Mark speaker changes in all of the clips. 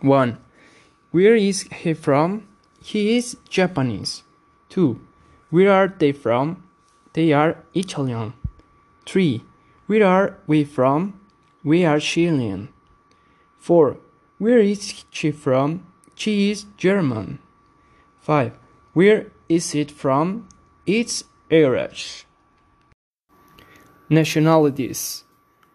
Speaker 1: 1. Where is he from? He is Japanese. 2. Where are they from? They are Italian. 3. Where are we from? We are Chilean. 4. Where is she from? She is German. 5. Where is it from? It's Irish. Nationalities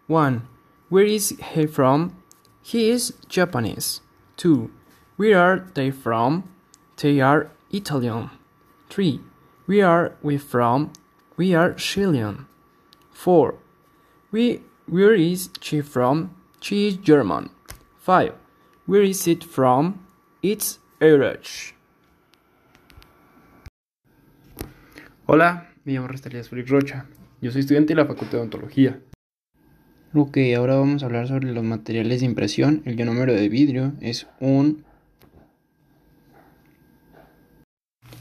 Speaker 1: 1. Where is he from? He is Japanese. 2. Where are they from? They are Italian. 3. Where are we from? We are Chilean. 4. We, where is she from? She is German. 5. Where is it from? It's Irish.
Speaker 2: Hola, me llamo Restalías Félix Rocha. Yo soy estudiante de la Facultad de Odontología.
Speaker 1: Ok, ahora vamos a hablar sobre los materiales de impresión. El ionómero de vidrio es un...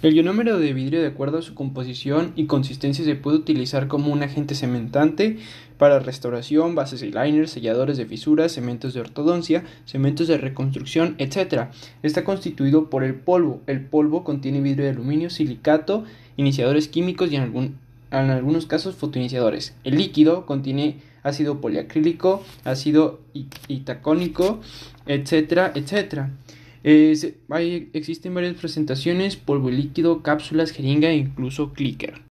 Speaker 1: El ionómero de vidrio, de acuerdo a su composición y consistencia, se puede utilizar como un agente cementante para restauración, bases de liners, selladores de fisuras, cementos de ortodoncia, cementos de reconstrucción, etc. Está constituido por el polvo. El polvo contiene vidrio de aluminio, silicato, iniciadores químicos y en, algún, en algunos casos fotoiniciadores. El líquido contiene ácido poliacrílico, ácido itacónico, etcétera, etcétera. hay, existen varias presentaciones, polvo líquido, cápsulas, jeringa e incluso clicker.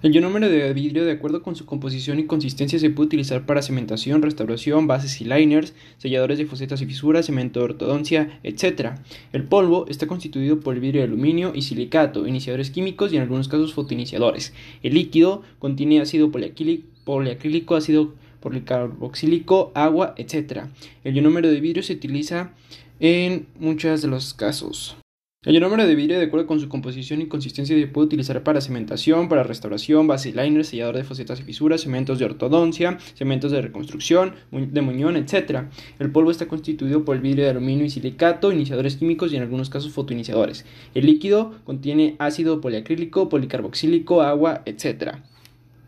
Speaker 1: El ionómero de vidrio, de acuerdo con su composición y consistencia, se puede utilizar para cementación, restauración, bases y liners, selladores de fosetas y fisuras, cemento de ortodoncia, etc. El polvo está constituido por vidrio de aluminio y silicato, iniciadores químicos y en algunos casos fotoiniciadores. El líquido contiene ácido poliacrílico, ácido policarboxílico, agua, etc. El ionómero de vidrio se utiliza en muchos de los casos. El ionómero de vidrio, de acuerdo con su composición y consistencia, se puede utilizar para cementación, para restauración, base liner, sellador de fosetas y fisuras, cementos de ortodoncia, cementos de reconstrucción, de muñón, etc. El polvo está constituido por el vidrio de aluminio y silicato, iniciadores químicos y en algunos casos fotoiniciadores. El líquido contiene ácido poliacrílico, policarboxílico, agua, etc.